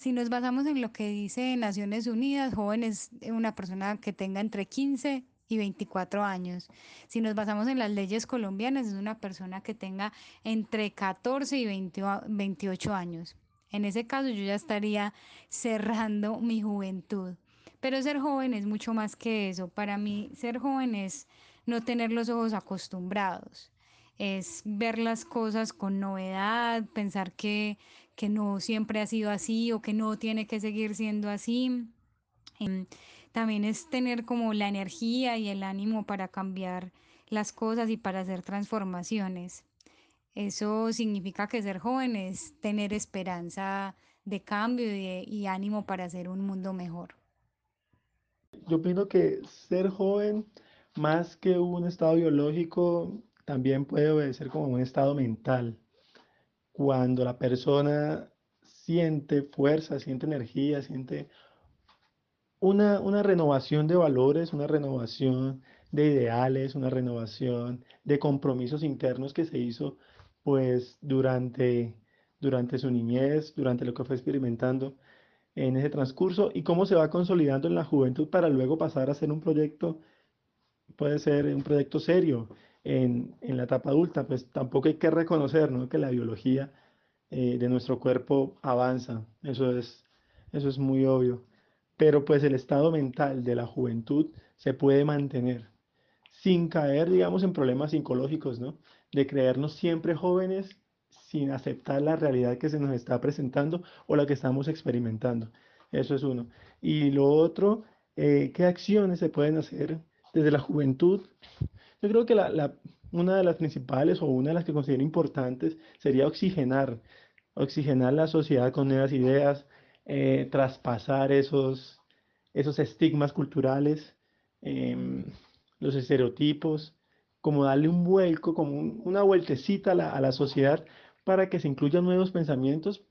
Si nos basamos en lo que dice Naciones Unidas, joven es una persona que tenga entre 15 y 24 años. Si nos basamos en las leyes colombianas, es una persona que tenga entre 14 y 20 28 años. En ese caso yo ya estaría cerrando mi juventud. Pero ser joven es mucho más que eso. Para mí ser joven es no tener los ojos acostumbrados. Es ver las cosas con novedad, pensar que, que no siempre ha sido así o que no tiene que seguir siendo así. Em, también es tener como la energía y el ánimo para cambiar las cosas y para hacer transformaciones. Eso significa que ser joven es tener esperanza de cambio y, y ánimo para hacer un mundo mejor. Yo opino que ser joven, más que un estado biológico, también puede obedecer como un estado mental. Cuando la persona siente fuerza, siente energía, siente una, una renovación de valores, una renovación de ideales, una renovación de compromisos internos que se hizo pues durante, durante su niñez, durante lo que fue experimentando en ese transcurso y cómo se va consolidando en la juventud para luego pasar a ser un proyecto, puede ser un proyecto serio en, en la etapa adulta, pues tampoco hay que reconocer ¿no? que la biología eh, de nuestro cuerpo avanza, eso es, eso es muy obvio, pero pues el estado mental de la juventud se puede mantener sin caer, digamos, en problemas psicológicos, ¿no? De creernos siempre jóvenes sin aceptar la realidad que se nos está presentando o la que estamos experimentando. Eso es uno. Y lo otro, eh, ¿qué acciones se pueden hacer desde la juventud? Yo creo que la, una de las principales o una de las que considero importantes sería oxigenar, oxigenar la sociedad con nuevas ideas, eh, traspasar esos, esos estigmas culturales. Em, los estereotipos, como darle un vuelco, como una vueltecita a la, sociedad para que se incluyan nuevos pensamientos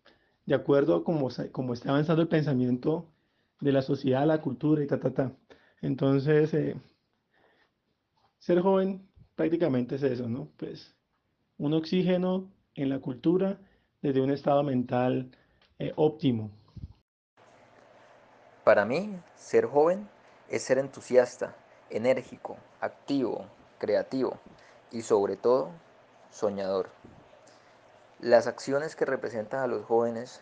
de acuerdo a cómo, está avanzando el pensamiento de la sociedad, la cultura y ta, ta, ta. Entonces, eh, ser joven prácticamente es eso, ¿no? Pues un oxígeno en la cultura desde un estado mental eh, óptimo. Para mí, ser joven es ser entusiasta, enérgico, activo, creativo y sobre todo soñador. Las acciones que representan a los jóvenes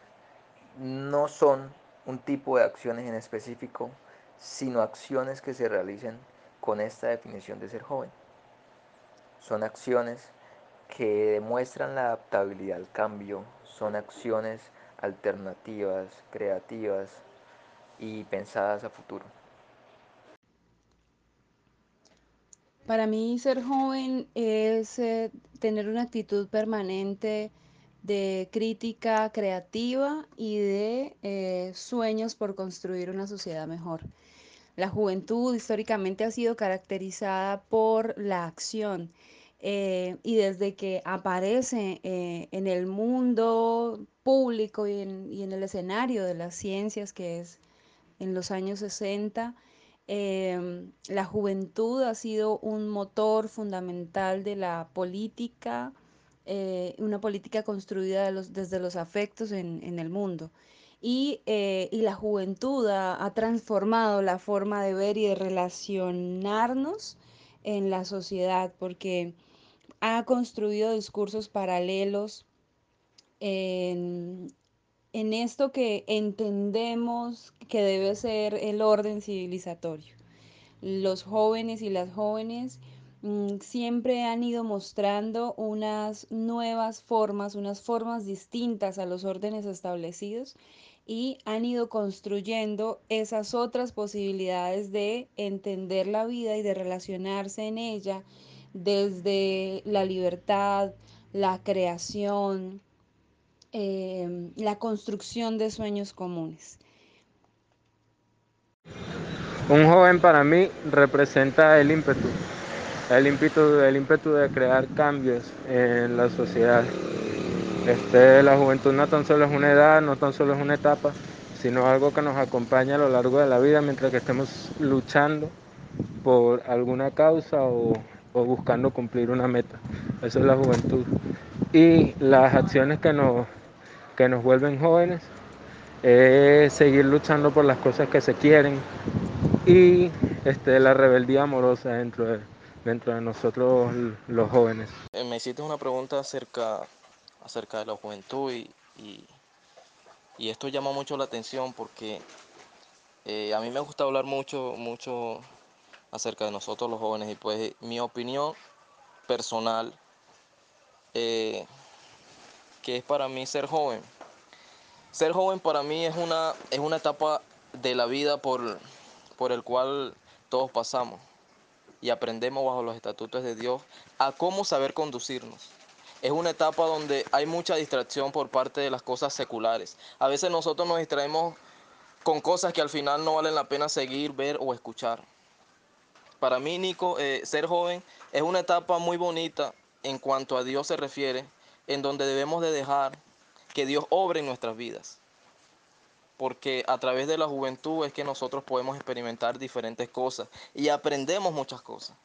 no son un tipo de acciones en específico, sino acciones que se realicen con esta definición de ser joven. Son acciones que demuestran la adaptabilidad al cambio, son acciones alternativas, creativas y pensadas a futuro. Para mí ser joven es eh, tener una actitud permanente de crítica creativa y de eh, sueños por construir una sociedad mejor. La juventud históricamente ha sido caracterizada por la acción eh, y desde que aparece en el mundo público y en, el escenario de las ciencias, que es en los años 60, Em, la juventud ha sido un motor fundamental de la política, eh, una política construida desde los afectos en, el mundo. Y, eh, la juventud ha, transformado la forma de ver y de relacionarnos en la sociedad, porque ha construido discursos paralelos en, esto que entendemos que debe ser el orden civilizatorio. Los jóvenes y las jóvenes siempre han ido mostrando unas nuevas formas, unas formas distintas a los órdenes establecidos y han ido construyendo esas otras posibilidades de entender la vida y de relacionarse en ella desde la libertad, la creación, Em, la construcción de sueños comunes. Un joven para mí representa el ímpetu, el ímpetu, el ímpetu de crear cambios en la sociedad. Este, la juventud no tan solo es una edad, no tan solo es una etapa, sino algo que nos acompaña a lo largo de la vida mientras que estemos luchando por alguna causa o, o buscando cumplir una meta. Eso es la juventud. Y las acciones que nos que nos vuelven jóvenes es seguir luchando por las cosas que se quieren y este, la rebeldía amorosa dentro de, dentro de nosotros los jóvenes. Eh, me hiciste una pregunta acerca, acerca de la juventud y, y, esto llama mucho la atención porque eh, a mí me gusta hablar mucho, mucho acerca de nosotros los jóvenes y pues mi opinión personal, eh, que es para mí ser joven. Ser joven para mí es una, es una etapa de la vida por, por el cual todos pasamos y aprendemos bajo los estatutos de Dios a cómo saber conducirnos. Es una etapa donde hay mucha distracción por parte de las cosas seculares. A veces nosotros nos distraemos con cosas que al final no valen la pena seguir, ver o escuchar. Para mí, Nico, eh, ser joven es una etapa muy bonita en cuanto a Dios se refiere, en donde debemos de dejar que Dios obre en nuestras vidas. Porque a través de la juventud es que nosotros podemos experimentar diferentes cosas y aprendemos muchas cosas.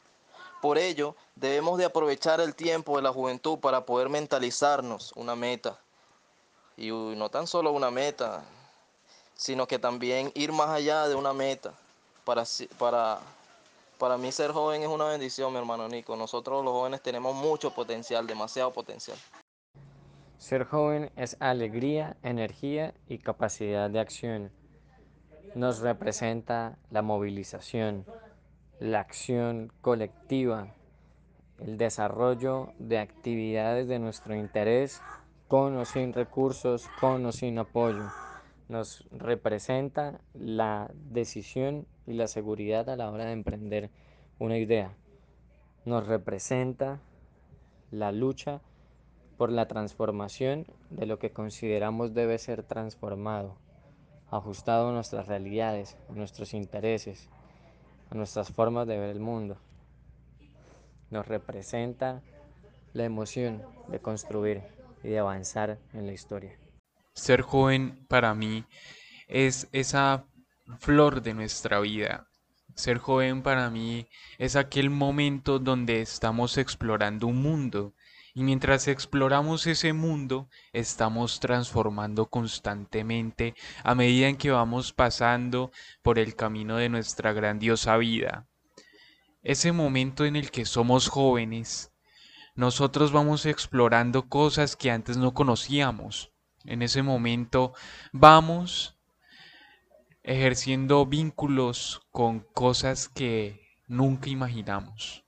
Por ello, debemos de aprovechar el tiempo de la juventud para poder mentalizarnos una meta. Y no tan solo una meta, sino que también ir más allá de una meta para, para para mí ser joven es una bendición, mi hermano Nico. Nosotros los jóvenes tenemos mucho potencial, demasiado potencial. Ser joven es alegría, energía y capacidad de acción. Nos representa la movilización, la acción colectiva, el desarrollo de actividades de nuestro interés con o sin recursos, con o sin apoyo nos representa la decisión y la seguridad a la hora de emprender una idea. Nos representa la lucha por la transformación de lo que consideramos debe ser transformado, ajustado a nuestras realidades, a nuestros intereses, a nuestras formas de ver el mundo. Nos representa la emoción de construir y de avanzar en la historia. Ser joven para mí es esa flor de nuestra vida. Ser joven para mí es aquel momento donde estamos explorando un mundo y mientras exploramos ese mundo estamos transformando constantemente a medida en que vamos pasando por el camino de nuestra grandiosa vida. Ese momento en el que somos jóvenes, nosotros vamos explorando cosas que antes no conocíamos en ese momento vamos ejerciendo vínculos con cosas que nunca imaginamos.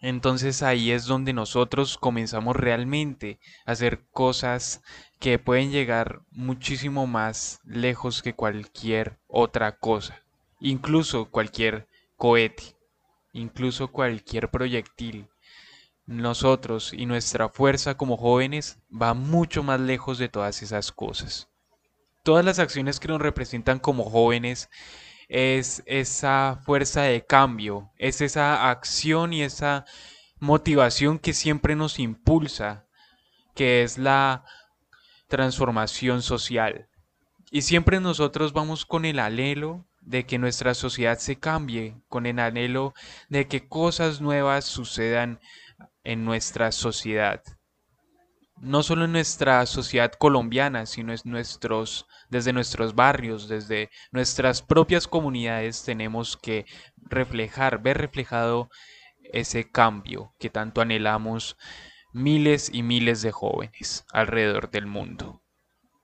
Entonces ahí es donde nosotros comenzamos realmente a hacer cosas que pueden llegar muchísimo más lejos que cualquier otra cosa, incluso cualquier cohete, incluso cualquier proyectil nosotros y nuestra fuerza como jóvenes va mucho más lejos de todas esas cosas. Todas las acciones que nos representan como jóvenes es esa fuerza de cambio, es esa acción y esa motivación que siempre nos impulsa, que es la transformación social. Y siempre nosotros vamos con el anhelo de que nuestra sociedad se cambie, con el anhelo de que cosas nuevas sucedan en nuestra sociedad. No solo en nuestra sociedad colombiana, sino nuestros, desde nuestros barrios, desde nuestras propias comunidades tenemos que reflejar, ver reflejado ese cambio que tanto anhelamos miles y miles de jóvenes alrededor del mundo.